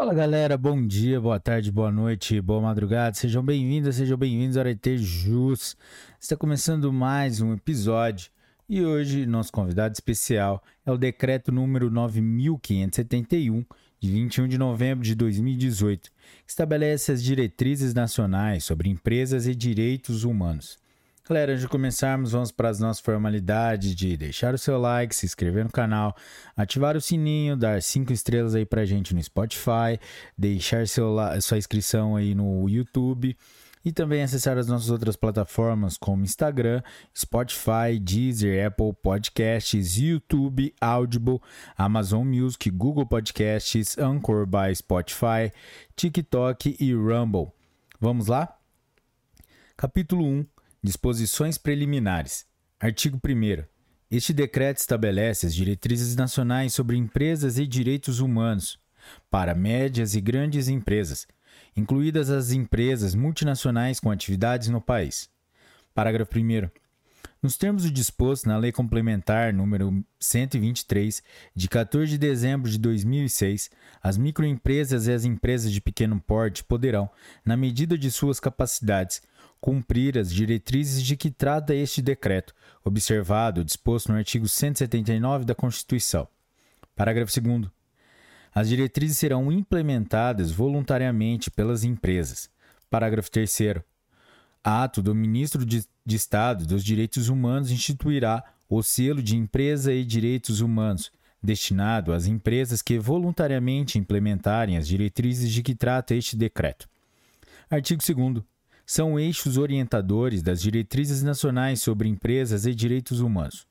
Fala galera, bom dia, boa tarde, boa noite, boa madrugada, sejam bem-vindas, sejam bem-vindos ao Arete Jus. Está começando mais um episódio e hoje nosso convidado especial é o decreto número 9571 de 21 de novembro de 2018, que estabelece as diretrizes nacionais sobre empresas e direitos humanos. Galera, antes de começarmos, vamos para as nossas formalidades de deixar o seu like, se inscrever no canal, ativar o sininho, dar cinco estrelas aí pra gente no Spotify, deixar seu, sua inscrição aí no YouTube e também acessar as nossas outras plataformas como Instagram, Spotify, Deezer, Apple Podcasts, YouTube, Audible, Amazon Music, Google Podcasts, Anchor by Spotify, TikTok e Rumble. Vamos lá? Capítulo 1 Disposições preliminares. Artigo 1. Este decreto estabelece as diretrizes nacionais sobre empresas e direitos humanos para médias e grandes empresas, incluídas as empresas multinacionais com atividades no país. Parágrafo 1. Nos termos do disposto na Lei Complementar número 123, de 14 de dezembro de 2006, as microempresas e as empresas de pequeno porte poderão, na medida de suas capacidades, cumprir as diretrizes de que trata este decreto, observado o disposto no artigo 179 da Constituição. Parágrafo 2. As diretrizes serão implementadas voluntariamente pelas empresas. Parágrafo 3. Ato do Ministro de, de Estado dos Direitos Humanos instituirá o selo de empresa e direitos humanos, destinado às empresas que voluntariamente implementarem as diretrizes de que trata este decreto. Artigo 2 são eixos orientadores das diretrizes nacionais sobre empresas e direitos humanos.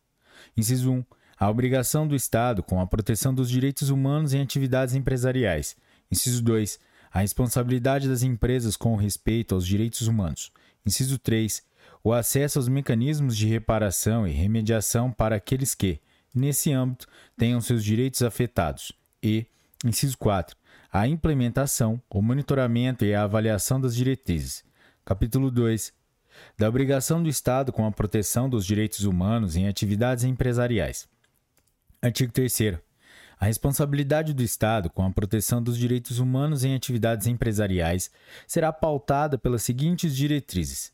Inciso 1. A obrigação do Estado com a proteção dos direitos humanos em atividades empresariais. Inciso 2. A responsabilidade das empresas com respeito aos direitos humanos. Inciso 3. O acesso aos mecanismos de reparação e remediação para aqueles que, nesse âmbito, tenham seus direitos afetados. E, inciso 4. A implementação, o monitoramento e a avaliação das diretrizes. Capítulo 2 da obrigação do Estado com a proteção dos direitos humanos em atividades empresariais. Artigo 3 A responsabilidade do Estado com a proteção dos direitos humanos em atividades empresariais será pautada pelas seguintes diretrizes: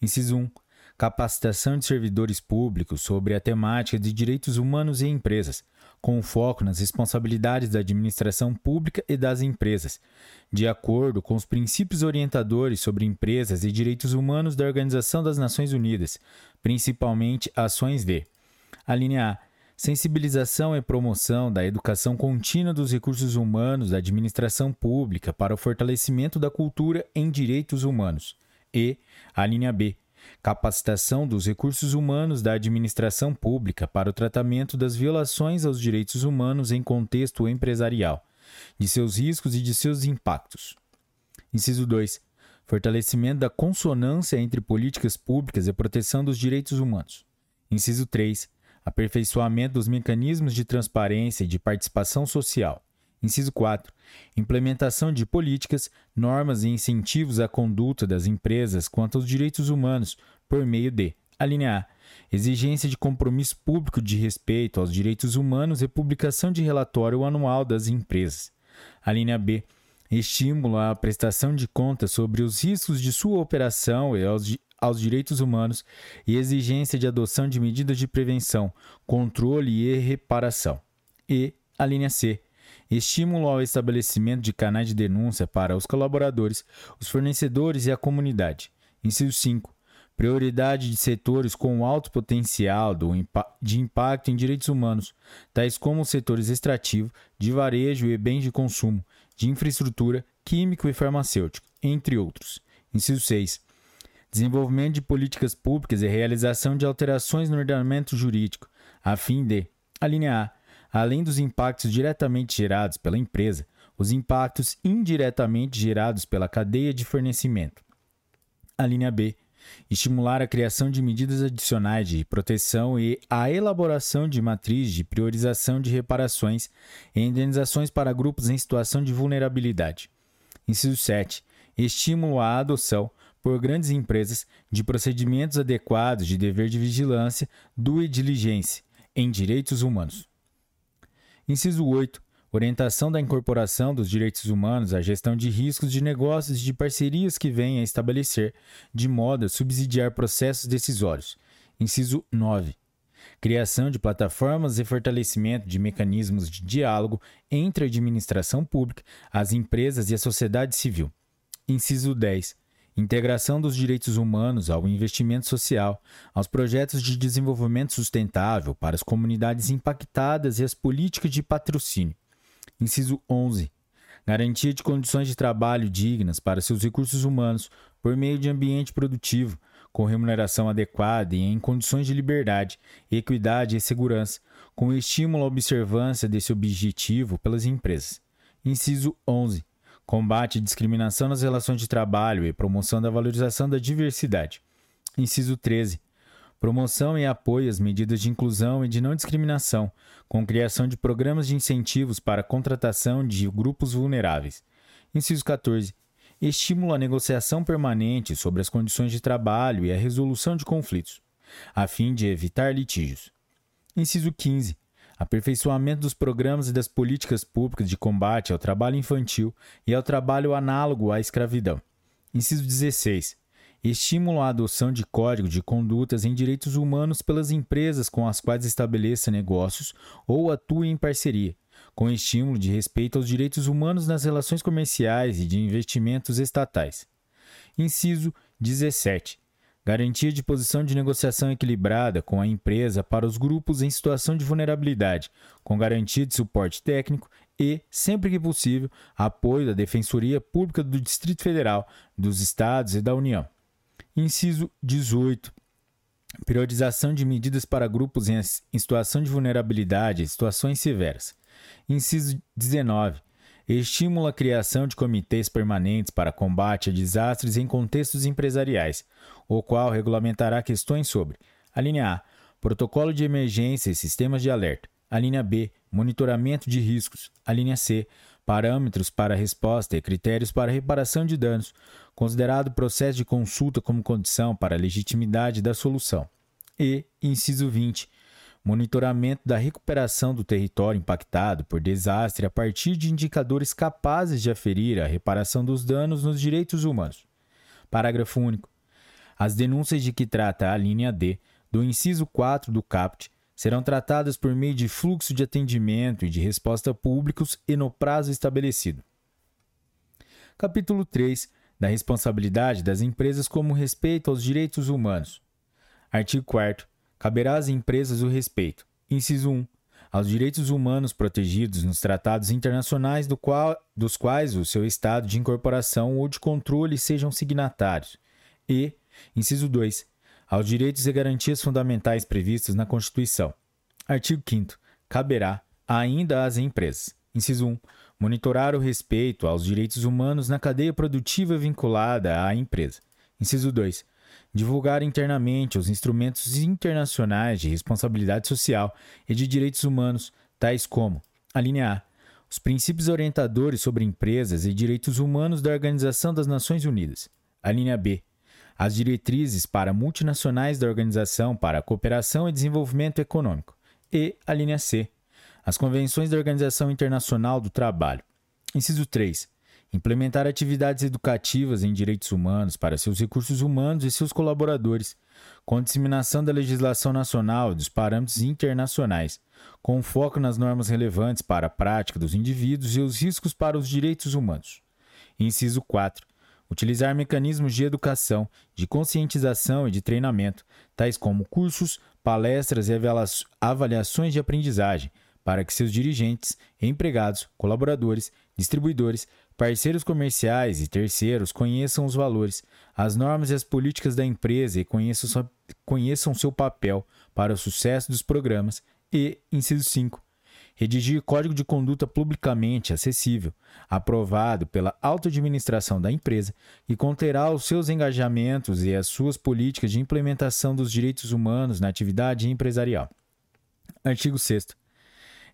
Inciso 1. Capacitação de servidores públicos sobre a temática de direitos humanos em empresas, com foco nas responsabilidades da administração pública e das empresas, de acordo com os princípios orientadores sobre empresas e direitos humanos da Organização das Nações Unidas, principalmente ações de: a linha A. Sensibilização e promoção da educação contínua dos recursos humanos da administração pública para o fortalecimento da cultura em direitos humanos. E a linha B capacitação dos recursos humanos da administração pública para o tratamento das violações aos direitos humanos em contexto empresarial, de seus riscos e de seus impactos. Inciso 2. Fortalecimento da consonância entre políticas públicas e proteção dos direitos humanos. Inciso 3. Aperfeiçoamento dos mecanismos de transparência e de participação social. Inciso 4. Implementação de políticas, normas e incentivos à conduta das empresas quanto aos direitos humanos por meio de: a linha A. Exigência de compromisso público de respeito aos direitos humanos e publicação de relatório anual das empresas. A linha B. Estímulo à prestação de contas sobre os riscos de sua operação e aos, aos direitos humanos e exigência de adoção de medidas de prevenção, controle e reparação. E a linha C estímulo ao estabelecimento de canais de denúncia para os colaboradores, os fornecedores e a comunidade. Inciso 5. Prioridade de setores com alto potencial de impacto em direitos humanos, tais como os setores extrativo, de varejo e bens de consumo, de infraestrutura, químico e farmacêutico, entre outros. Inciso 6. Desenvolvimento de políticas públicas e realização de alterações no ordenamento jurídico, a fim de: a linha A além dos impactos diretamente gerados pela empresa, os impactos indiretamente gerados pela cadeia de fornecimento. A linha B. Estimular a criação de medidas adicionais de proteção e a elaboração de matrizes de priorização de reparações e indenizações para grupos em situação de vulnerabilidade. Inciso 7. Estímulo à adoção, por grandes empresas, de procedimentos adequados de dever de vigilância, do e diligência em direitos humanos. Inciso 8. orientação da incorporação dos direitos humanos à gestão de riscos de negócios e de parcerias que venha a estabelecer, de modo a subsidiar processos decisórios. Inciso 9. Criação de plataformas e fortalecimento de mecanismos de diálogo entre a administração pública, as empresas e a sociedade civil. Inciso 10 integração dos direitos humanos ao investimento social, aos projetos de desenvolvimento sustentável para as comunidades impactadas e as políticas de patrocínio. Inciso 11. Garantia de condições de trabalho dignas para seus recursos humanos por meio de ambiente produtivo, com remuneração adequada e em condições de liberdade, equidade e segurança, com estímulo à observância desse objetivo pelas empresas. Inciso 11 combate à discriminação nas relações de trabalho e promoção da valorização da diversidade. Inciso 13. Promoção e apoio às medidas de inclusão e de não discriminação, com criação de programas de incentivos para a contratação de grupos vulneráveis. Inciso 14. Estímulo à negociação permanente sobre as condições de trabalho e a resolução de conflitos, a fim de evitar litígios. Inciso 15 aperfeiçoamento dos programas e das políticas públicas de combate ao trabalho infantil e ao trabalho análogo à escravidão. Inciso 16. Estímulo à adoção de código de condutas em direitos humanos pelas empresas com as quais estabeleça negócios ou atue em parceria, com estímulo de respeito aos direitos humanos nas relações comerciais e de investimentos estatais. Inciso 17 Garantia de posição de negociação equilibrada com a empresa para os grupos em situação de vulnerabilidade, com garantia de suporte técnico e, sempre que possível, apoio da Defensoria Pública do Distrito Federal, dos Estados e da União. Inciso 18. Periodização de medidas para grupos em situação de vulnerabilidade e situações severas. Inciso 19 estimula a criação de comitês permanentes para combate a desastres em contextos empresariais, o qual regulamentará questões sobre: a linha A, protocolo de emergência e sistemas de alerta, a linha B, monitoramento de riscos, a linha C, parâmetros para resposta e critérios para reparação de danos, considerado processo de consulta como condição para a legitimidade da solução. E, inciso 20, monitoramento da recuperação do território impactado por desastre a partir de indicadores capazes de aferir a reparação dos danos nos direitos humanos. Parágrafo único. As denúncias de que trata a linha D do inciso 4 do CAPT serão tratadas por meio de fluxo de atendimento e de resposta públicos e no prazo estabelecido. Capítulo 3 da responsabilidade das empresas como respeito aos direitos humanos. Artigo 4 caberá às empresas o respeito. Inciso 1. Aos direitos humanos protegidos nos tratados internacionais do qual, dos quais o seu estado de incorporação ou de controle sejam signatários. E, inciso 2. Aos direitos e garantias fundamentais previstos na Constituição. Artigo 5. Caberá ainda às empresas. Inciso 1. Monitorar o respeito aos direitos humanos na cadeia produtiva vinculada à empresa. Inciso 2 divulgar internamente os instrumentos internacionais de responsabilidade social e de direitos humanos, tais como: a linha A, os princípios orientadores sobre empresas e direitos humanos da Organização das Nações Unidas. A linha B, as diretrizes para multinacionais da Organização para a Cooperação e Desenvolvimento Econômico. E a linha C, as convenções da Organização Internacional do Trabalho. Inciso 3 implementar atividades educativas em direitos humanos para seus recursos humanos e seus colaboradores, com disseminação da legislação nacional e dos parâmetros internacionais, com foco nas normas relevantes para a prática dos indivíduos e os riscos para os direitos humanos. Inciso 4. Utilizar mecanismos de educação, de conscientização e de treinamento, tais como cursos, palestras e avaliações de aprendizagem, para que seus dirigentes, empregados, colaboradores, distribuidores, parceiros comerciais e terceiros conheçam os valores, as normas e as políticas da empresa e conheçam, conheçam seu papel para o sucesso dos programas. E, inciso 5, redigir código de conduta publicamente acessível, aprovado pela auto-administração da empresa, que conterá os seus engajamentos e as suas políticas de implementação dos direitos humanos na atividade empresarial. Artigo 6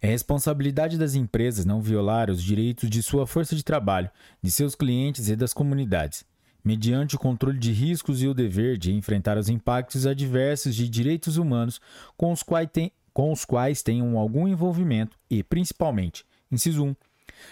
é responsabilidade das empresas não violar os direitos de sua força de trabalho, de seus clientes e das comunidades, mediante o controle de riscos e o dever de enfrentar os impactos adversos de direitos humanos com os quais, tem, com os quais tenham algum envolvimento e, principalmente, Inciso 1.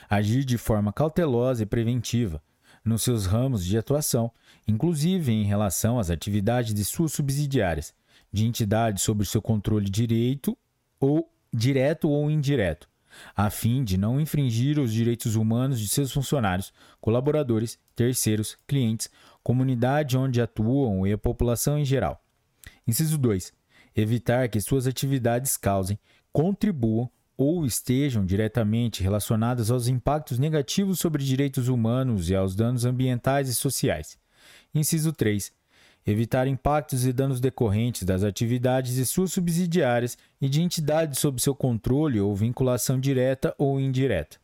Agir de forma cautelosa e preventiva nos seus ramos de atuação, inclusive em relação às atividades de suas subsidiárias, de entidades sob seu controle direito ou direto ou indireto, a fim de não infringir os direitos humanos de seus funcionários, colaboradores, terceiros, clientes, comunidade onde atuam e a população em geral. Inciso 2. Evitar que suas atividades causem, contribuam ou estejam diretamente relacionadas aos impactos negativos sobre direitos humanos e aos danos ambientais e sociais. Inciso 3. Evitar impactos e danos decorrentes das atividades de suas subsidiárias e de entidades sob seu controle ou vinculação direta ou indireta.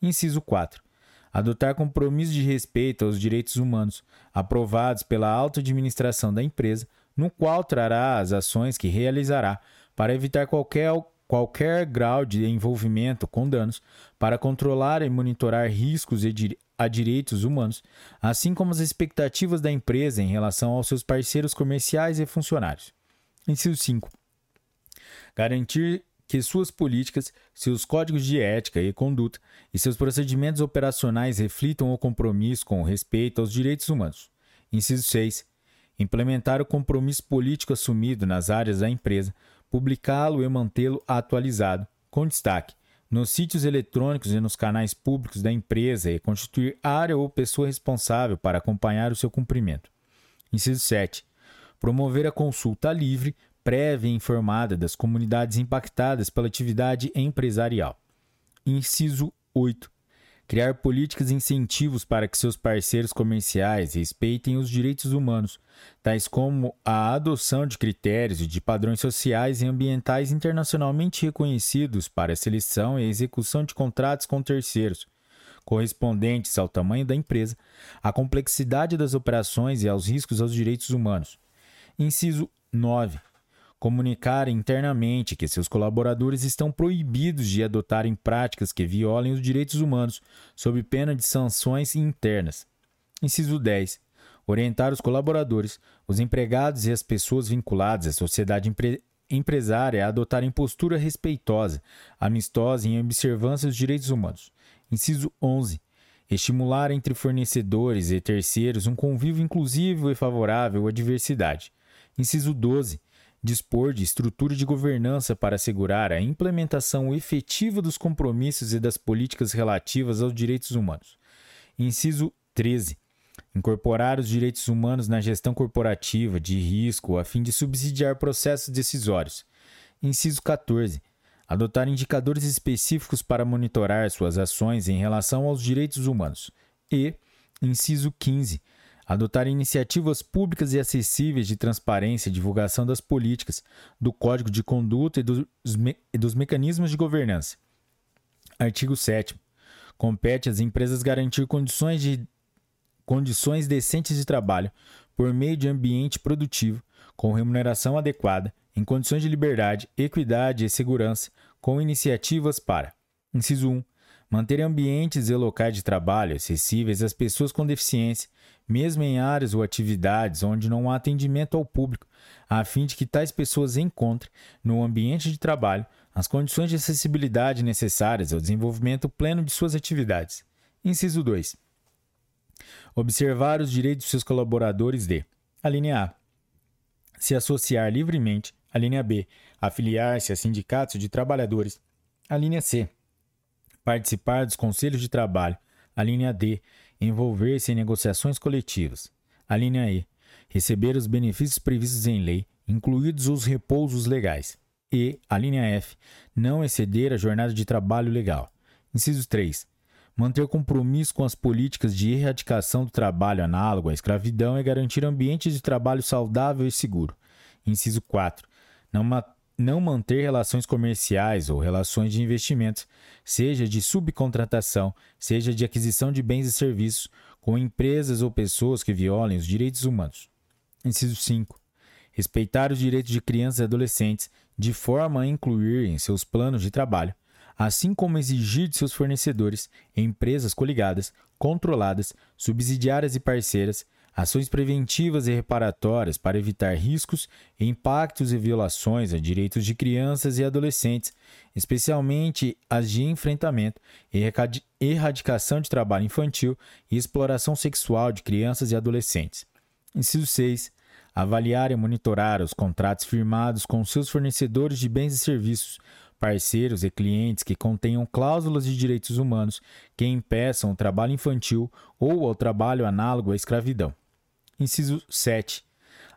Inciso 4. Adotar compromissos de respeito aos direitos humanos, aprovados pela alta administração da empresa, no qual trará as ações que realizará para evitar qualquer qualquer grau de envolvimento com danos para controlar e monitorar riscos a direitos humanos, assim como as expectativas da empresa em relação aos seus parceiros comerciais e funcionários. Inciso 5. Garantir que suas políticas, seus códigos de ética e conduta e seus procedimentos operacionais reflitam o compromisso com o respeito aos direitos humanos. Inciso 6. Implementar o compromisso político assumido nas áreas da empresa publicá-lo e mantê-lo atualizado, com destaque nos sítios eletrônicos e nos canais públicos da empresa e constituir área ou pessoa responsável para acompanhar o seu cumprimento. Inciso 7. Promover a consulta livre, prévia e informada das comunidades impactadas pela atividade empresarial. Inciso 8 criar políticas e incentivos para que seus parceiros comerciais respeitem os direitos humanos, tais como a adoção de critérios e de padrões sociais e ambientais internacionalmente reconhecidos para a seleção e execução de contratos com terceiros, correspondentes ao tamanho da empresa, à complexidade das operações e aos riscos aos direitos humanos. Inciso 9 comunicar internamente que seus colaboradores estão proibidos de adotarem práticas que violem os direitos humanos, sob pena de sanções internas. Inciso 10. Orientar os colaboradores, os empregados e as pessoas vinculadas à sociedade empre empresária a adotarem postura respeitosa, amistosa em observância dos direitos humanos. Inciso 11 estimular entre fornecedores e terceiros um convívio inclusivo e favorável à diversidade. Inciso 12 dispor de estrutura de governança para assegurar a implementação efetiva dos compromissos e das políticas relativas aos direitos humanos. Inciso 13. Incorporar os direitos humanos na gestão corporativa de risco a fim de subsidiar processos decisórios. Inciso 14. Adotar indicadores específicos para monitorar suas ações em relação aos direitos humanos. E, inciso 15 adotar iniciativas públicas e acessíveis de transparência e divulgação das políticas, do código de conduta e dos, me e dos mecanismos de governança. Artigo 7. Compete às empresas garantir condições, de, condições decentes de trabalho por meio de ambiente produtivo, com remuneração adequada, em condições de liberdade, equidade e segurança, com iniciativas para: inciso 1 manter ambientes e locais de trabalho acessíveis às pessoas com deficiência, mesmo em áreas ou atividades onde não há atendimento ao público, a fim de que tais pessoas encontrem, no ambiente de trabalho, as condições de acessibilidade necessárias ao desenvolvimento pleno de suas atividades. Inciso 2. Observar os direitos de seus colaboradores de: a linha A. Se associar livremente. A linha B. Afiliar-se a sindicatos de trabalhadores. A linha C participar dos conselhos de trabalho. A linha D, envolver-se em negociações coletivas. A linha E, receber os benefícios previstos em lei, incluídos os repousos legais. E, a linha F, não exceder a jornada de trabalho legal. Inciso 3. Manter compromisso com as políticas de erradicação do trabalho análogo à escravidão e garantir ambientes de trabalho saudável e seguro. Inciso 4. Não, não manter relações comerciais ou relações de investimentos, seja de subcontratação, seja de aquisição de bens e serviços, com empresas ou pessoas que violem os direitos humanos. Inciso 5. Respeitar os direitos de crianças e adolescentes, de forma a incluir em seus planos de trabalho, assim como exigir de seus fornecedores, empresas coligadas, controladas, subsidiárias e parceiras, ações preventivas e reparatórias para evitar riscos, impactos e violações a direitos de crianças e adolescentes, especialmente as de enfrentamento e erradicação de trabalho infantil e exploração sexual de crianças e adolescentes. Inciso 6. Avaliar e monitorar os contratos firmados com seus fornecedores de bens e serviços, parceiros e clientes que contenham cláusulas de direitos humanos que impeçam o trabalho infantil ou o trabalho análogo à escravidão. Inciso 7.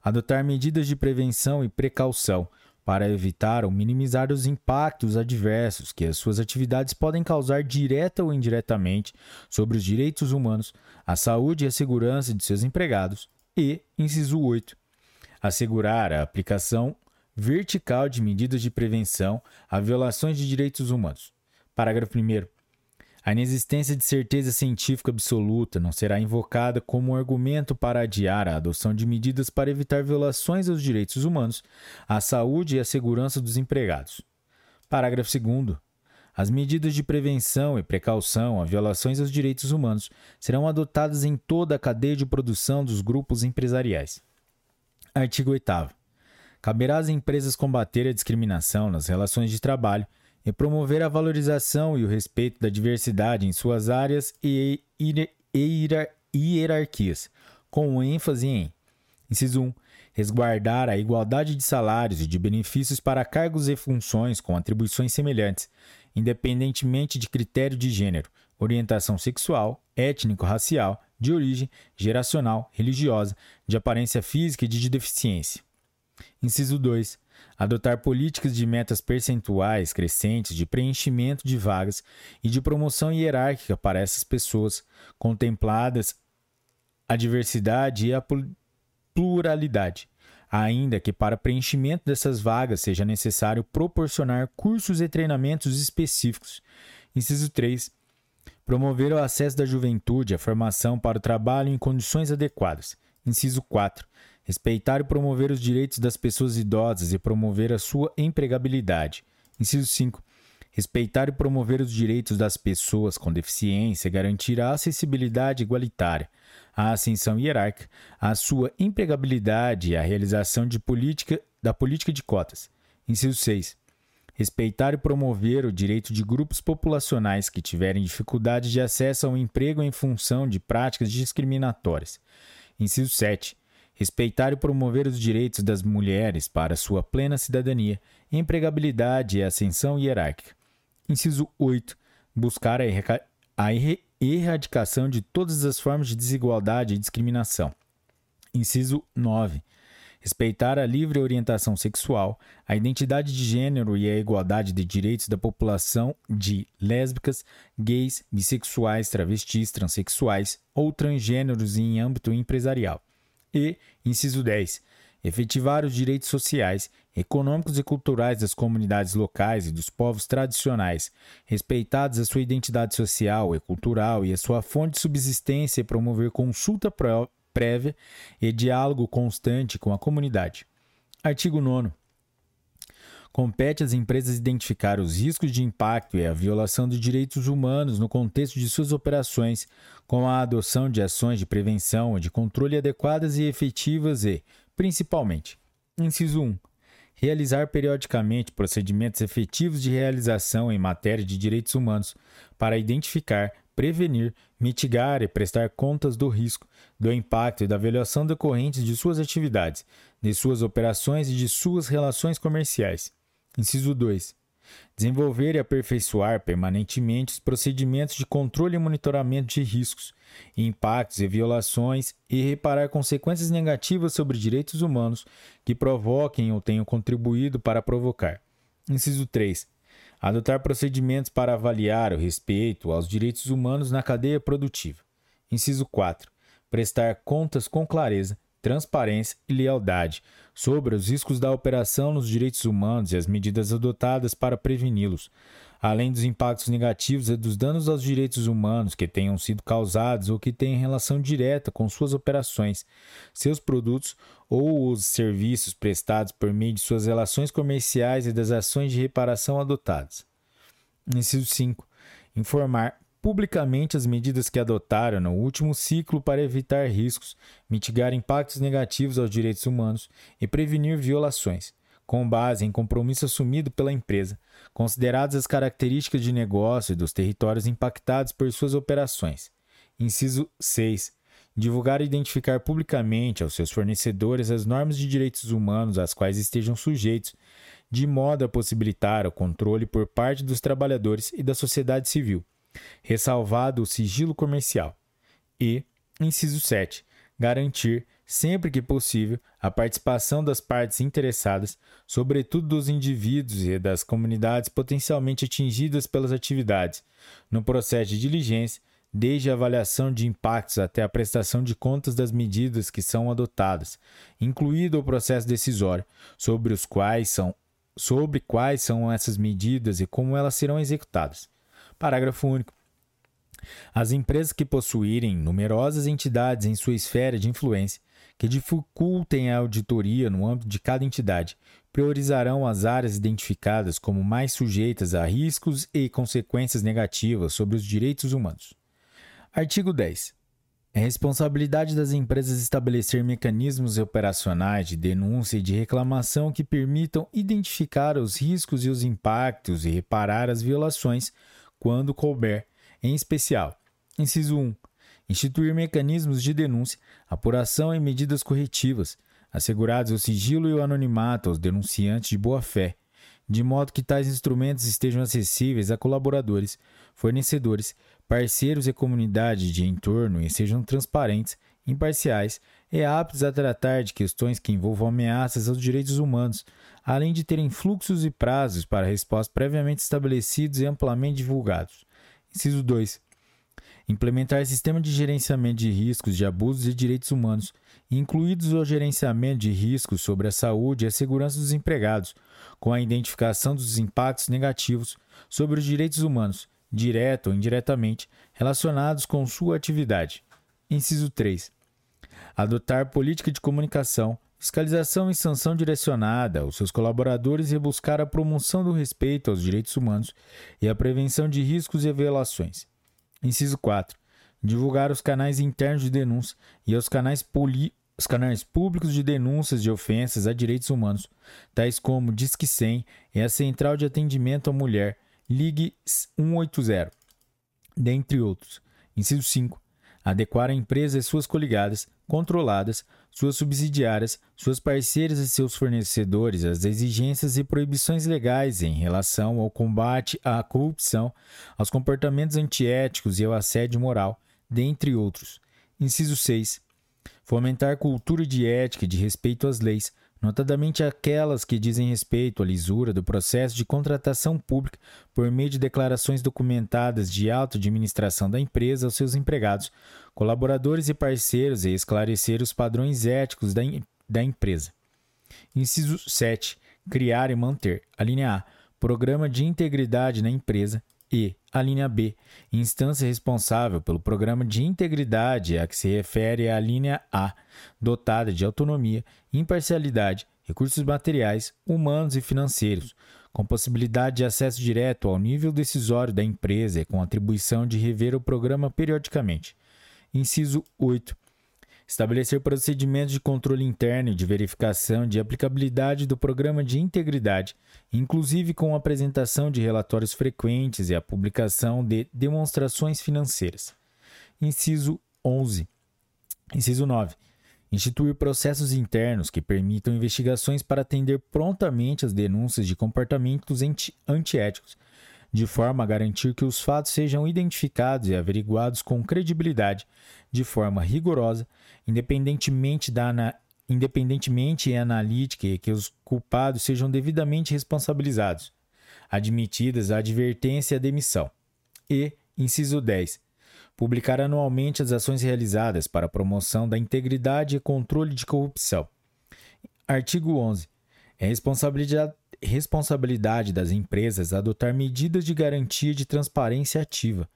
Adotar medidas de prevenção e precaução para evitar ou minimizar os impactos adversos que as suas atividades podem causar direta ou indiretamente sobre os direitos humanos, a saúde e a segurança de seus empregados. E, inciso 8, assegurar a aplicação vertical de medidas de prevenção a violações de direitos humanos. Parágrafo 1. A inexistência de certeza científica absoluta não será invocada como um argumento para adiar a adoção de medidas para evitar violações aos direitos humanos, à saúde e à segurança dos empregados. Parágrafo 2. As medidas de prevenção e precaução a violações aos direitos humanos serão adotadas em toda a cadeia de produção dos grupos empresariais. Artigo 8. Caberá às empresas combater a discriminação nas relações de trabalho e promover a valorização e o respeito da diversidade em suas áreas e hierarquias, com ênfase em: inciso 1. Resguardar a igualdade de salários e de benefícios para cargos e funções com atribuições semelhantes, independentemente de critério de gênero, orientação sexual, étnico-racial, de origem, geracional, religiosa, de aparência física e de deficiência. Inciso 2 adotar políticas de metas percentuais crescentes de preenchimento de vagas e de promoção hierárquica para essas pessoas, contempladas a diversidade e a pluralidade, ainda que para preenchimento dessas vagas seja necessário proporcionar cursos e treinamentos específicos. Inciso 3. Promover o acesso da juventude à formação para o trabalho em condições adequadas. Inciso 4 Respeitar e promover os direitos das pessoas idosas e promover a sua empregabilidade. Inciso 5. Respeitar e promover os direitos das pessoas com deficiência garantir a acessibilidade igualitária, a ascensão hierárquica, a sua empregabilidade e a realização de política, da política de cotas. Inciso 6. Respeitar e promover o direito de grupos populacionais que tiverem dificuldade de acesso ao emprego em função de práticas discriminatórias. Inciso 7 respeitar e promover os direitos das mulheres para sua plena cidadania, empregabilidade e ascensão hierárquica. Inciso 8. Buscar a, a erradicação de todas as formas de desigualdade e discriminação. Inciso 9. Respeitar a livre orientação sexual, a identidade de gênero e a igualdade de direitos da população de lésbicas, gays, bissexuais, travestis, transexuais ou transgêneros em âmbito empresarial. E, inciso 10, efetivar os direitos sociais, econômicos e culturais das comunidades locais e dos povos tradicionais, respeitados a sua identidade social e cultural e a sua fonte de subsistência e promover consulta prévia e diálogo constante com a comunidade. Artigo 9 compete às empresas identificar os riscos de impacto e a violação de direitos humanos no contexto de suas operações, com a adoção de ações de prevenção e de controle adequadas e efetivas e, principalmente, inciso 1. Realizar periodicamente procedimentos efetivos de realização em matéria de direitos humanos para identificar, prevenir, mitigar e prestar contas do risco, do impacto e da avaliação decorrentes de suas atividades, de suas operações e de suas relações comerciais. Inciso 2. Desenvolver e aperfeiçoar permanentemente os procedimentos de controle e monitoramento de riscos, impactos e violações e reparar consequências negativas sobre direitos humanos que provoquem ou tenham contribuído para provocar. Inciso 3. Adotar procedimentos para avaliar o respeito aos direitos humanos na cadeia produtiva. Inciso 4. Prestar contas com clareza transparência e lealdade sobre os riscos da operação nos direitos humanos e as medidas adotadas para preveni-los, além dos impactos negativos e dos danos aos direitos humanos que tenham sido causados ou que tenham relação direta com suas operações, seus produtos ou os serviços prestados por meio de suas relações comerciais e das ações de reparação adotadas. Inciso 5. Informar publicamente as medidas que adotaram no último ciclo para evitar riscos, mitigar impactos negativos aos direitos humanos e prevenir violações, com base em compromisso assumido pela empresa, consideradas as características de negócio dos territórios impactados por suas operações. Inciso 6. Divulgar e identificar publicamente aos seus fornecedores as normas de direitos humanos às quais estejam sujeitos, de modo a possibilitar o controle por parte dos trabalhadores e da sociedade civil, ressalvado o sigilo comercial. E, inciso 7, garantir, sempre que possível, a participação das partes interessadas, sobretudo dos indivíduos e das comunidades potencialmente atingidas pelas atividades, no processo de diligência, desde a avaliação de impactos até a prestação de contas das medidas que são adotadas, incluído o processo decisório, sobre os quais são sobre quais são essas medidas e como elas serão executadas. Parágrafo único. As empresas que possuírem numerosas entidades em sua esfera de influência que dificultem a auditoria no âmbito de cada entidade priorizarão as áreas identificadas como mais sujeitas a riscos e consequências negativas sobre os direitos humanos. Artigo 10. É responsabilidade das empresas estabelecer mecanismos operacionais de denúncia e de reclamação que permitam identificar os riscos e os impactos e reparar as violações quando couber, em especial. Inciso 1. Instituir mecanismos de denúncia, apuração e medidas corretivas, assegurados o sigilo e o anonimato aos denunciantes de boa-fé, de modo que tais instrumentos estejam acessíveis a colaboradores, fornecedores parceiros e comunidade de entorno e sejam transparentes, imparciais e aptos a tratar de questões que envolvam ameaças aos direitos humanos, além de terem fluxos e prazos para resposta previamente estabelecidos e amplamente divulgados. Inciso 2. Implementar sistema de gerenciamento de riscos de abusos de direitos humanos, incluídos o gerenciamento de riscos sobre a saúde e a segurança dos empregados, com a identificação dos impactos negativos sobre os direitos humanos, direta ou indiretamente, relacionados com sua atividade. Inciso 3. Adotar política de comunicação, fiscalização e sanção direcionada aos seus colaboradores e buscar a promoção do respeito aos direitos humanos e a prevenção de riscos e violações. Inciso 4. Divulgar os canais internos de denúncia e os canais, poli os canais públicos de denúncias de ofensas a direitos humanos, tais como Disque 100 e a Central de Atendimento à Mulher, Ligue 180, dentre outros. Inciso 5. Adequar a empresa e suas coligadas, controladas, suas subsidiárias, suas parceiras e seus fornecedores às exigências e proibições legais em relação ao combate à corrupção, aos comportamentos antiéticos e ao assédio moral, dentre outros. Inciso 6. Fomentar cultura de ética e de respeito às leis, notadamente aquelas que dizem respeito à lisura do processo de contratação pública por meio de declarações documentadas de auto-administração da empresa aos seus empregados, colaboradores e parceiros e esclarecer os padrões éticos da, da empresa. Inciso 7. Criar e manter. A linha A. Programa de integridade na empresa. E, a linha B, instância responsável pelo programa de integridade a que se refere a linha A, dotada de autonomia, imparcialidade, recursos materiais, humanos e financeiros, com possibilidade de acesso direto ao nível decisório da empresa e com atribuição de rever o programa periodicamente. Inciso 8. Estabelecer procedimentos de controle interno e de verificação de aplicabilidade do programa de integridade, inclusive com a apresentação de relatórios frequentes e a publicação de demonstrações financeiras. Inciso 11. Inciso 9. Instituir processos internos que permitam investigações para atender prontamente as denúncias de comportamentos antiéticos, de forma a garantir que os fatos sejam identificados e averiguados com credibilidade, de forma rigorosa, independentemente da independentemente e analítica que os culpados sejam devidamente responsabilizados, admitidas a advertência e a demissão. E, inciso 10, publicar anualmente as ações realizadas para a promoção da integridade e controle de corrupção. Artigo 11. É responsabilidade, responsabilidade das empresas adotar medidas de garantia de transparência ativa,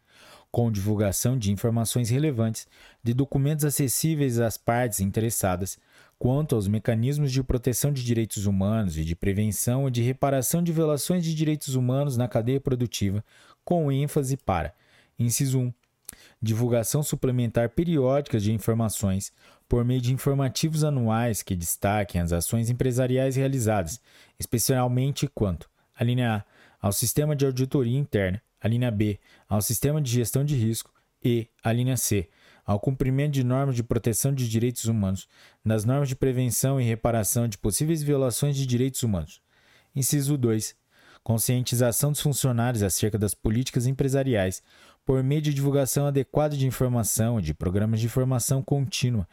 com divulgação de informações relevantes, de documentos acessíveis às partes interessadas, quanto aos mecanismos de proteção de direitos humanos e de prevenção e de reparação de violações de direitos humanos na cadeia produtiva, com ênfase para Inciso 1. Divulgação suplementar periódica de informações por meio de informativos anuais que destaquem as ações empresariais realizadas, especialmente quanto: a linha A, ao sistema de auditoria interna, a linha B, ao sistema de gestão de risco e a linha C, ao cumprimento de normas de proteção de direitos humanos, das normas de prevenção e reparação de possíveis violações de direitos humanos. Inciso 2. Conscientização dos funcionários acerca das políticas empresariais por meio de divulgação adequada de informação e de programas de informação contínua,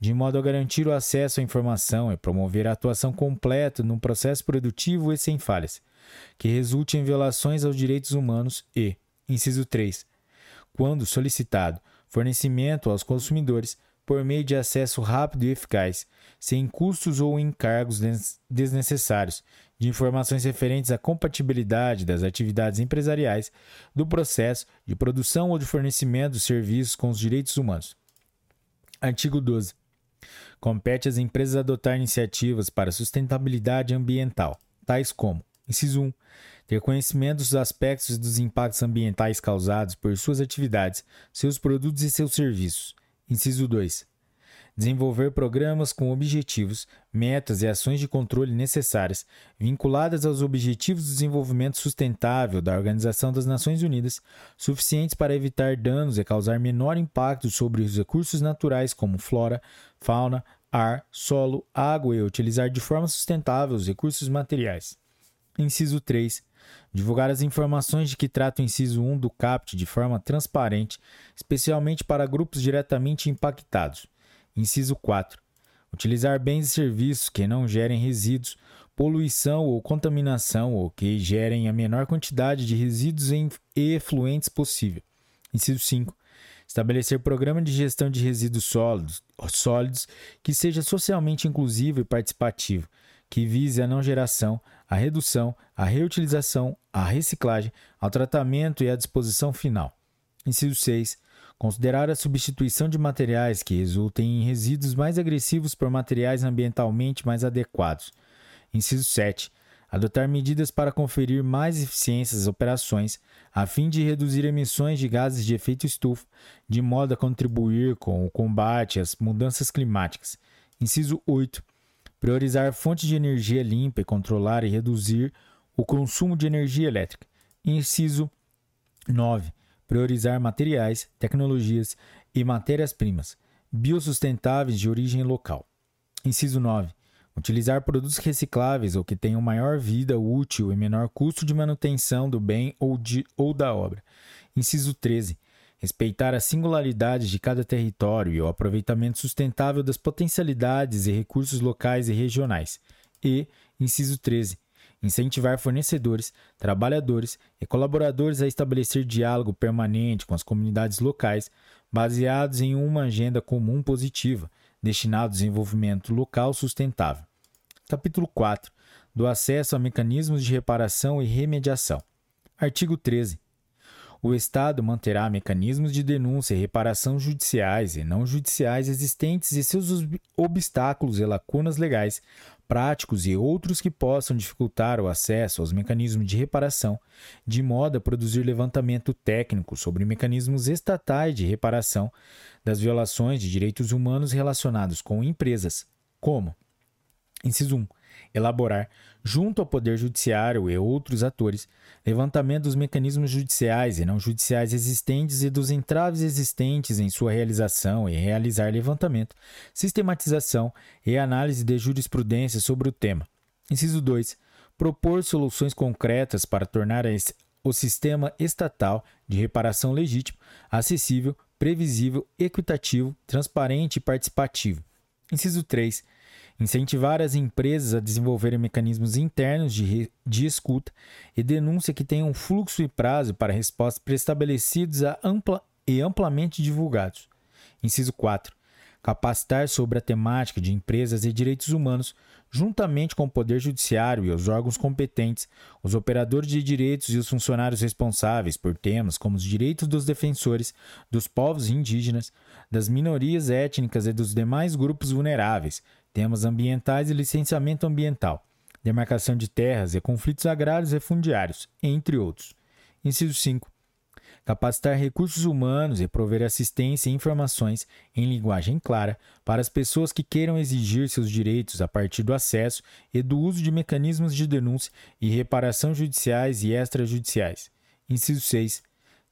de modo a garantir o acesso à informação e promover a atuação completa num processo produtivo e sem falhas, que resulte em violações aos direitos humanos e, inciso 3, quando solicitado, fornecimento aos consumidores por meio de acesso rápido e eficaz, sem custos ou encargos desnecessários, de informações referentes à compatibilidade das atividades empresariais do processo de produção ou de fornecimento de serviços com os direitos humanos. Artigo 12. Compete às empresas adotar iniciativas para sustentabilidade ambiental, tais como: inciso 1. Ter conhecimento dos aspectos e dos impactos ambientais causados por suas atividades, seus produtos e seus serviços. Inciso 2. Desenvolver programas com objetivos, metas e ações de controle necessárias, vinculadas aos Objetivos de Desenvolvimento Sustentável da Organização das Nações Unidas, suficientes para evitar danos e causar menor impacto sobre os recursos naturais como flora, fauna, ar, solo, água e utilizar de forma sustentável os recursos materiais. Inciso 3. Divulgar as informações de que trata o inciso 1 do CAPT de forma transparente, especialmente para grupos diretamente impactados. Inciso 4. Utilizar bens e serviços que não gerem resíduos, poluição ou contaminação ou que gerem a menor quantidade de resíduos e efluentes possível. Inciso 5. Estabelecer programa de gestão de resíduos sólidos, sólidos que seja socialmente inclusivo e participativo, que vise a não geração, a redução, a reutilização, a reciclagem, ao tratamento e à disposição final. Inciso 6. Considerar a substituição de materiais que resultem em resíduos mais agressivos por materiais ambientalmente mais adequados. Inciso 7. Adotar medidas para conferir mais eficiência às operações, a fim de reduzir emissões de gases de efeito estufa, de modo a contribuir com o combate às mudanças climáticas. Inciso 8 priorizar fontes de energia limpa e controlar e reduzir o consumo de energia elétrica. Inciso 9. Priorizar materiais, tecnologias e matérias-primas biossustentáveis de origem local. Inciso 9. Utilizar produtos recicláveis ou que tenham maior vida útil e menor custo de manutenção do bem ou, de, ou da obra. Inciso 13 respeitar a singularidade de cada território e o aproveitamento sustentável das potencialidades e recursos locais e regionais. E, inciso 13, incentivar fornecedores, trabalhadores e colaboradores a estabelecer diálogo permanente com as comunidades locais, baseados em uma agenda comum positiva, destinada ao desenvolvimento local sustentável. Capítulo 4 do acesso a mecanismos de reparação e remediação. Artigo 13 o Estado manterá mecanismos de denúncia e reparação judiciais e não judiciais existentes e seus obstáculos e lacunas legais, práticos e outros que possam dificultar o acesso aos mecanismos de reparação, de modo a produzir levantamento técnico sobre mecanismos estatais de reparação das violações de direitos humanos relacionados com empresas, como: inciso 1 elaborar, junto ao Poder Judiciário e outros atores, levantamento dos mecanismos judiciais e não judiciais existentes e dos entraves existentes em sua realização e realizar levantamento, sistematização e análise de jurisprudência sobre o tema. Inciso 2. Propor soluções concretas para tornar o sistema estatal de reparação legítimo, acessível, previsível, equitativo, transparente e participativo. Inciso 3 incentivar as empresas a desenvolverem mecanismos internos de, de escuta e denúncia que tenham fluxo e prazo para respostas preestabelecidos ampla, e amplamente divulgados. Inciso 4. Capacitar sobre a temática de empresas e direitos humanos, juntamente com o Poder Judiciário e os órgãos competentes, os operadores de direitos e os funcionários responsáveis por temas como os direitos dos defensores, dos povos indígenas, das minorias étnicas e dos demais grupos vulneráveis, temas ambientais e licenciamento ambiental, demarcação de terras e conflitos agrários e fundiários, entre outros. Inciso 5. capacitar recursos humanos e prover assistência e informações em linguagem clara para as pessoas que queiram exigir seus direitos a partir do acesso e do uso de mecanismos de denúncia e reparação judiciais e extrajudiciais. Inciso 6.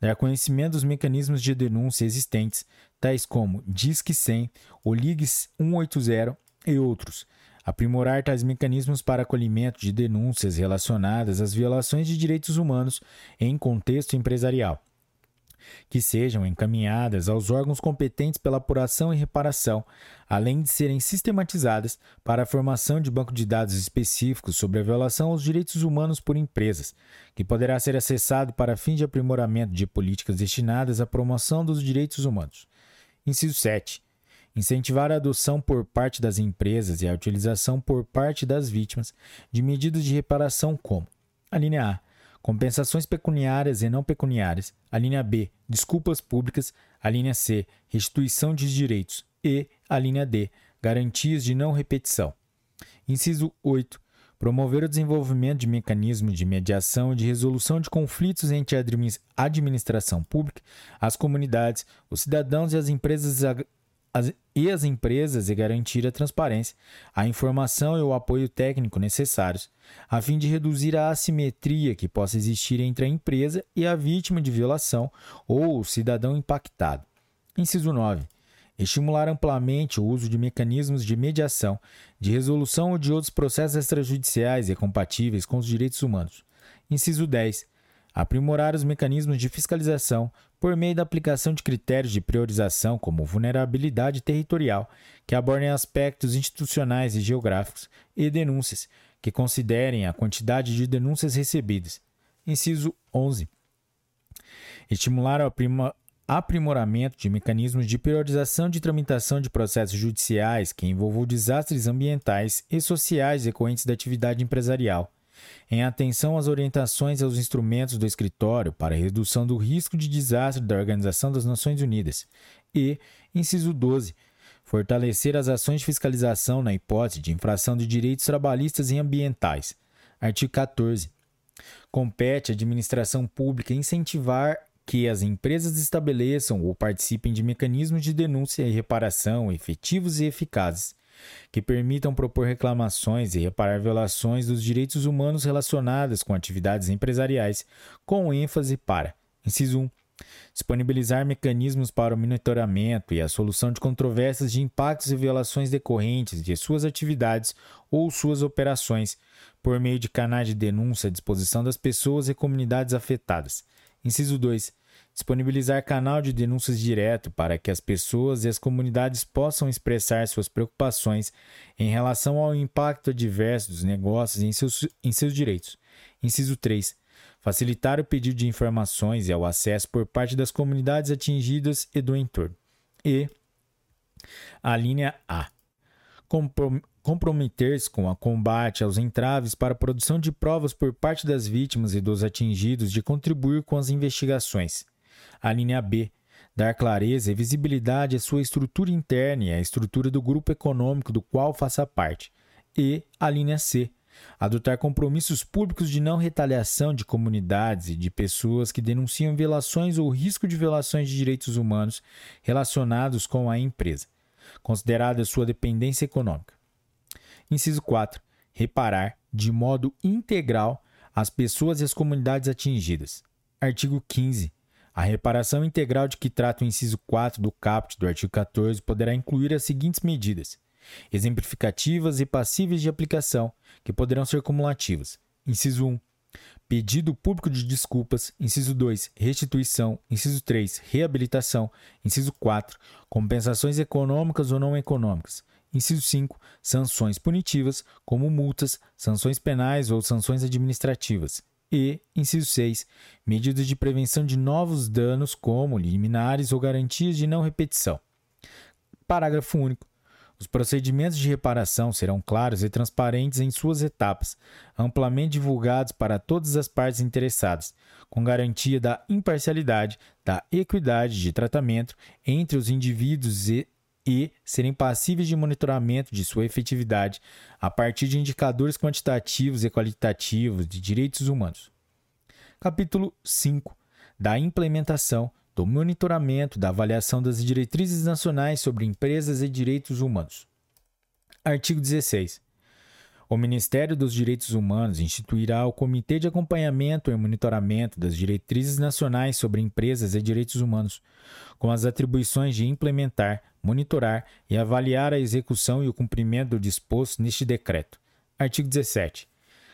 Dar conhecimento dos mecanismos de denúncia existentes, tais como Disque 100, o Ligue 180 e outros. Aprimorar tais mecanismos para acolhimento de denúncias relacionadas às violações de direitos humanos em contexto empresarial que sejam encaminhadas aos órgãos competentes pela apuração e reparação, além de serem sistematizadas para a formação de banco de dados específicos sobre a violação aos direitos humanos por empresas, que poderá ser acessado para fim de aprimoramento de políticas destinadas à promoção dos direitos humanos. Inciso 7. Incentivar a adoção por parte das empresas e a utilização por parte das vítimas de medidas de reparação como: a linha A compensações pecuniárias e não pecuniárias. A linha B, desculpas públicas. A linha C, restituição de direitos. E a linha D, garantias de não repetição. Inciso 8. Promover o desenvolvimento de mecanismos de mediação e de resolução de conflitos entre a administração pública, as comunidades, os cidadãos e as empresas as, e as empresas e garantir a transparência, a informação e o apoio técnico necessários, a fim de reduzir a assimetria que possa existir entre a empresa e a vítima de violação ou o cidadão impactado. Inciso 9. Estimular amplamente o uso de mecanismos de mediação, de resolução ou de outros processos extrajudiciais e compatíveis com os direitos humanos. Inciso 10 aprimorar os mecanismos de fiscalização por meio da aplicação de critérios de priorização como vulnerabilidade territorial, que abordem aspectos institucionais e geográficos, e denúncias, que considerem a quantidade de denúncias recebidas. Inciso 11. Estimular o aprimoramento de mecanismos de priorização de tramitação de processos judiciais que envolvam desastres ambientais e sociais decorrentes da atividade empresarial em atenção às orientações e aos instrumentos do escritório para redução do risco de desastre da Organização das Nações Unidas. E, inciso 12, fortalecer as ações de fiscalização na hipótese de infração de direitos trabalhistas e ambientais. Artigo 14. Compete à administração pública incentivar que as empresas estabeleçam ou participem de mecanismos de denúncia e reparação efetivos e eficazes, que permitam propor reclamações e reparar violações dos direitos humanos relacionadas com atividades empresariais, com ênfase para: inciso 1. Disponibilizar mecanismos para o monitoramento e a solução de controvérsias de impactos e violações decorrentes de suas atividades ou suas operações, por meio de canais de denúncia à disposição das pessoas e comunidades afetadas. Inciso 2 disponibilizar canal de denúncias direto para que as pessoas e as comunidades possam expressar suas preocupações em relação ao impacto adverso dos negócios em seus, em seus direitos. Inciso 3. Facilitar o pedido de informações e ao acesso por parte das comunidades atingidas e do entorno. E a linha A. Comprometer-se com o combate aos entraves para a produção de provas por parte das vítimas e dos atingidos de contribuir com as investigações. A linha B. Dar clareza e visibilidade à sua estrutura interna e à estrutura do grupo econômico do qual faça parte. E a linha C. Adotar compromissos públicos de não retaliação de comunidades e de pessoas que denunciam violações ou risco de violações de direitos humanos relacionados com a empresa, considerada sua dependência econômica. Inciso 4. Reparar, de modo integral, as pessoas e as comunidades atingidas. Artigo 15. A reparação integral de que trata o inciso 4 do caput do artigo 14 poderá incluir as seguintes medidas: exemplificativas e passíveis de aplicação, que poderão ser cumulativas. Inciso 1. Pedido público de desculpas. Inciso 2. Restituição. Inciso 3. Reabilitação. Inciso 4. Compensações econômicas ou não econômicas. Inciso 5. Sanções punitivas, como multas, sanções penais ou sanções administrativas. E, inciso 6, medidas de prevenção de novos danos, como liminares ou garantias de não repetição. Parágrafo único. Os procedimentos de reparação serão claros e transparentes em suas etapas, amplamente divulgados para todas as partes interessadas, com garantia da imparcialidade, da equidade de tratamento entre os indivíduos e e serem passíveis de monitoramento de sua efetividade a partir de indicadores quantitativos e qualitativos de direitos humanos. Capítulo 5 da implementação, do monitoramento, da avaliação das diretrizes nacionais sobre empresas e direitos humanos. Artigo 16. O Ministério dos Direitos Humanos instituirá o Comitê de Acompanhamento e Monitoramento das Diretrizes Nacionais sobre Empresas e Direitos Humanos, com as atribuições de implementar, monitorar e avaliar a execução e o cumprimento do disposto neste decreto. Artigo 17.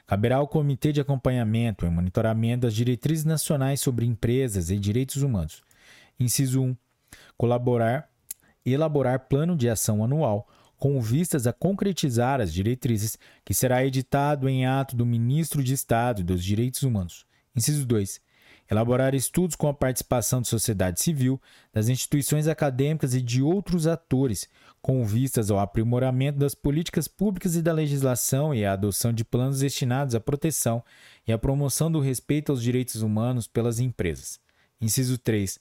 Caberá ao Comitê de Acompanhamento e Monitoramento das Diretrizes Nacionais sobre Empresas e Direitos Humanos. Inciso 1. Colaborar, elaborar plano de ação anual com vistas a concretizar as diretrizes, que será editado em ato do Ministro de Estado dos Direitos Humanos. Inciso 2. Elaborar estudos com a participação da sociedade civil, das instituições acadêmicas e de outros atores, com vistas ao aprimoramento das políticas públicas e da legislação e à adoção de planos destinados à proteção e à promoção do respeito aos direitos humanos pelas empresas. Inciso 3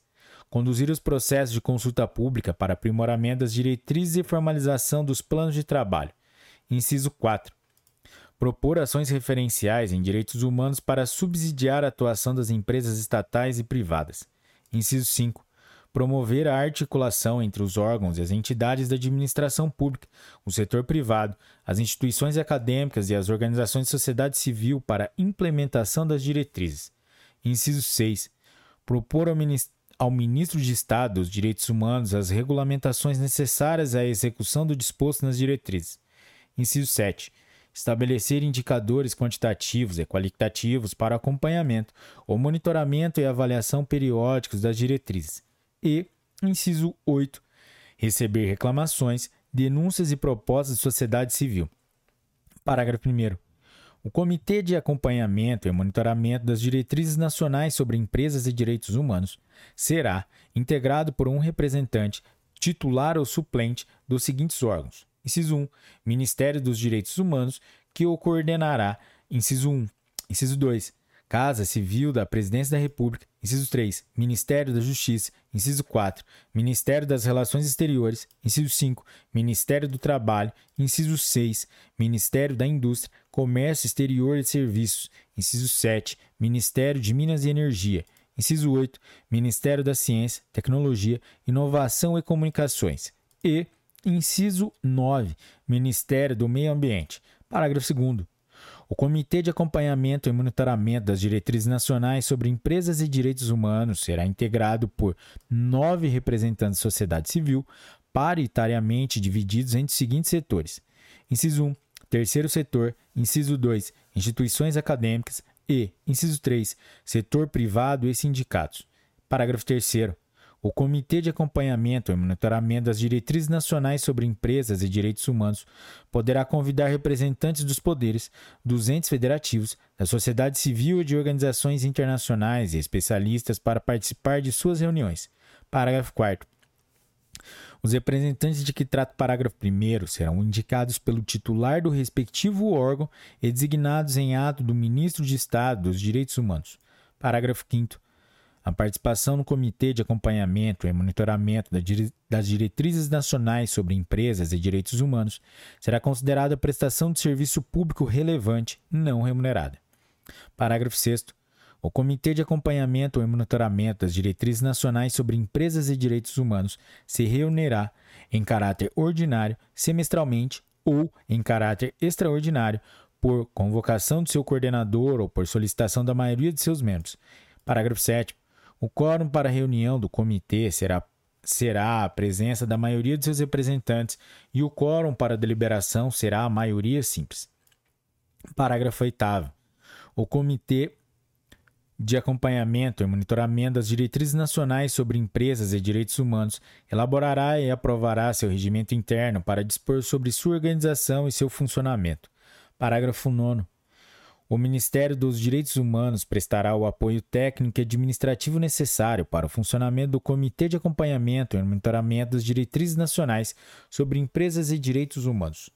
conduzir os processos de consulta pública para aprimoramento das diretrizes e formalização dos planos de trabalho. Inciso 4. Propor ações referenciais em direitos humanos para subsidiar a atuação das empresas estatais e privadas. Inciso 5. Promover a articulação entre os órgãos e as entidades da administração pública, o setor privado, as instituições acadêmicas e as organizações de sociedade civil para implementação das diretrizes. Inciso 6. Propor ao ao ministro de Estado dos Direitos Humanos as regulamentações necessárias à execução do disposto nas diretrizes. Inciso 7. Estabelecer indicadores quantitativos e qualitativos para acompanhamento, o monitoramento e avaliação periódicos das diretrizes. E, inciso 8. Receber reclamações, denúncias e propostas da sociedade civil. Parágrafo 1. O Comitê de Acompanhamento e Monitoramento das Diretrizes Nacionais sobre Empresas e Direitos Humanos será integrado por um representante titular ou suplente dos seguintes órgãos: Inciso 1, Ministério dos Direitos Humanos, que o coordenará. Inciso 1. Inciso 2, Casa Civil da Presidência da República. Inciso 3. Ministério da Justiça. Inciso 4. Ministério das Relações Exteriores. Inciso 5. Ministério do Trabalho. Inciso 6. Ministério da Indústria, Comércio Exterior e Serviços. Inciso 7. Ministério de Minas e Energia. Inciso 8. Ministério da Ciência, Tecnologia, Inovação e Comunicações. E, inciso 9. Ministério do Meio Ambiente. Parágrafo 2. O Comitê de Acompanhamento e Monitoramento das Diretrizes Nacionais sobre Empresas e Direitos Humanos será integrado por nove representantes da sociedade civil, paritariamente divididos entre os seguintes setores: Inciso 1, Terceiro Setor, Inciso 2, Instituições Acadêmicas e, Inciso 3, Setor Privado e Sindicatos. Parágrafo 3. O Comitê de Acompanhamento e Monitoramento das Diretrizes Nacionais sobre Empresas e Direitos Humanos poderá convidar representantes dos poderes, dos entes federativos, da sociedade civil e de organizações internacionais e especialistas para participar de suas reuniões. Parágrafo 4. Os representantes de que trata o parágrafo 1 serão indicados pelo titular do respectivo órgão e designados em ato do Ministro de Estado dos Direitos Humanos. Parágrafo 5. A participação no Comitê de Acompanhamento e Monitoramento das Diretrizes Nacionais sobre Empresas e Direitos Humanos será considerada prestação de serviço público relevante não remunerada. Parágrafo 6. O Comitê de Acompanhamento e Monitoramento das Diretrizes Nacionais sobre Empresas e Direitos Humanos se reunirá em caráter ordinário, semestralmente ou em caráter extraordinário, por convocação de seu coordenador ou por solicitação da maioria de seus membros. Parágrafo 7. O quórum para a reunião do comitê será, será a presença da maioria de seus representantes e o quórum para a deliberação será a maioria simples. Parágrafo 8. O comitê de acompanhamento e monitoramento das diretrizes nacionais sobre empresas e direitos humanos elaborará e aprovará seu regimento interno para dispor sobre sua organização e seu funcionamento. Parágrafo 9. O Ministério dos Direitos Humanos prestará o apoio técnico e administrativo necessário para o funcionamento do Comitê de Acompanhamento e Monitoramento das Diretrizes Nacionais sobre Empresas e Direitos Humanos.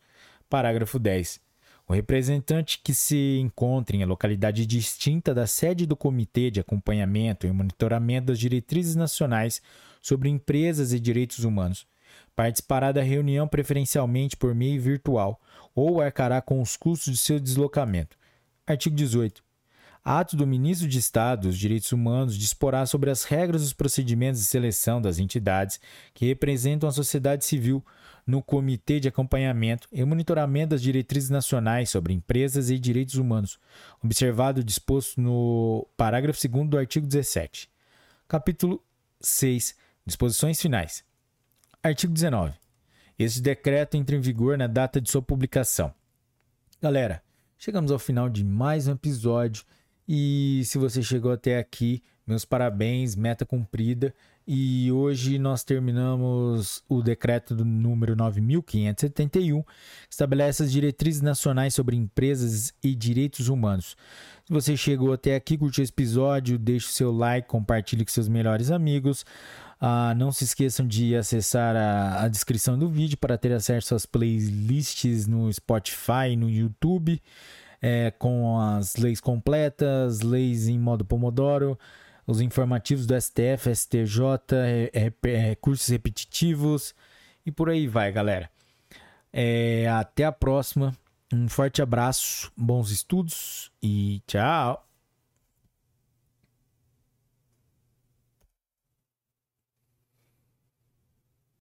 Parágrafo 10. O representante que se encontre em localidade distinta da sede do Comitê de Acompanhamento e Monitoramento das Diretrizes Nacionais sobre Empresas e Direitos Humanos participará da reunião preferencialmente por meio virtual ou arcará com os custos de seu deslocamento Artigo 18. Ato do Ministro de Estado dos Direitos Humanos disporá sobre as regras dos procedimentos de seleção das entidades que representam a sociedade civil no Comitê de Acompanhamento e Monitoramento das Diretrizes Nacionais sobre Empresas e Direitos Humanos, observado o disposto no parágrafo 2 do artigo 17. Capítulo 6. Disposições finais. Artigo 19. Este decreto entra em vigor na data de sua publicação. Galera, chegamos ao final de mais um episódio e se você chegou até aqui, meus parabéns, meta cumprida. E hoje nós terminamos o decreto do número 9571, que estabelece as diretrizes nacionais sobre empresas e direitos humanos. Se você chegou até aqui, curtiu esse episódio, deixe o seu like, compartilhe com seus melhores amigos. Ah, não se esqueçam de acessar a, a descrição do vídeo para ter acesso às playlists no Spotify no YouTube é, com as leis completas, leis em modo Pomodoro, os informativos do STF, STJ, é, é, é, recursos repetitivos e por aí vai, galera. É, até a próxima. Um forte abraço, bons estudos e tchau!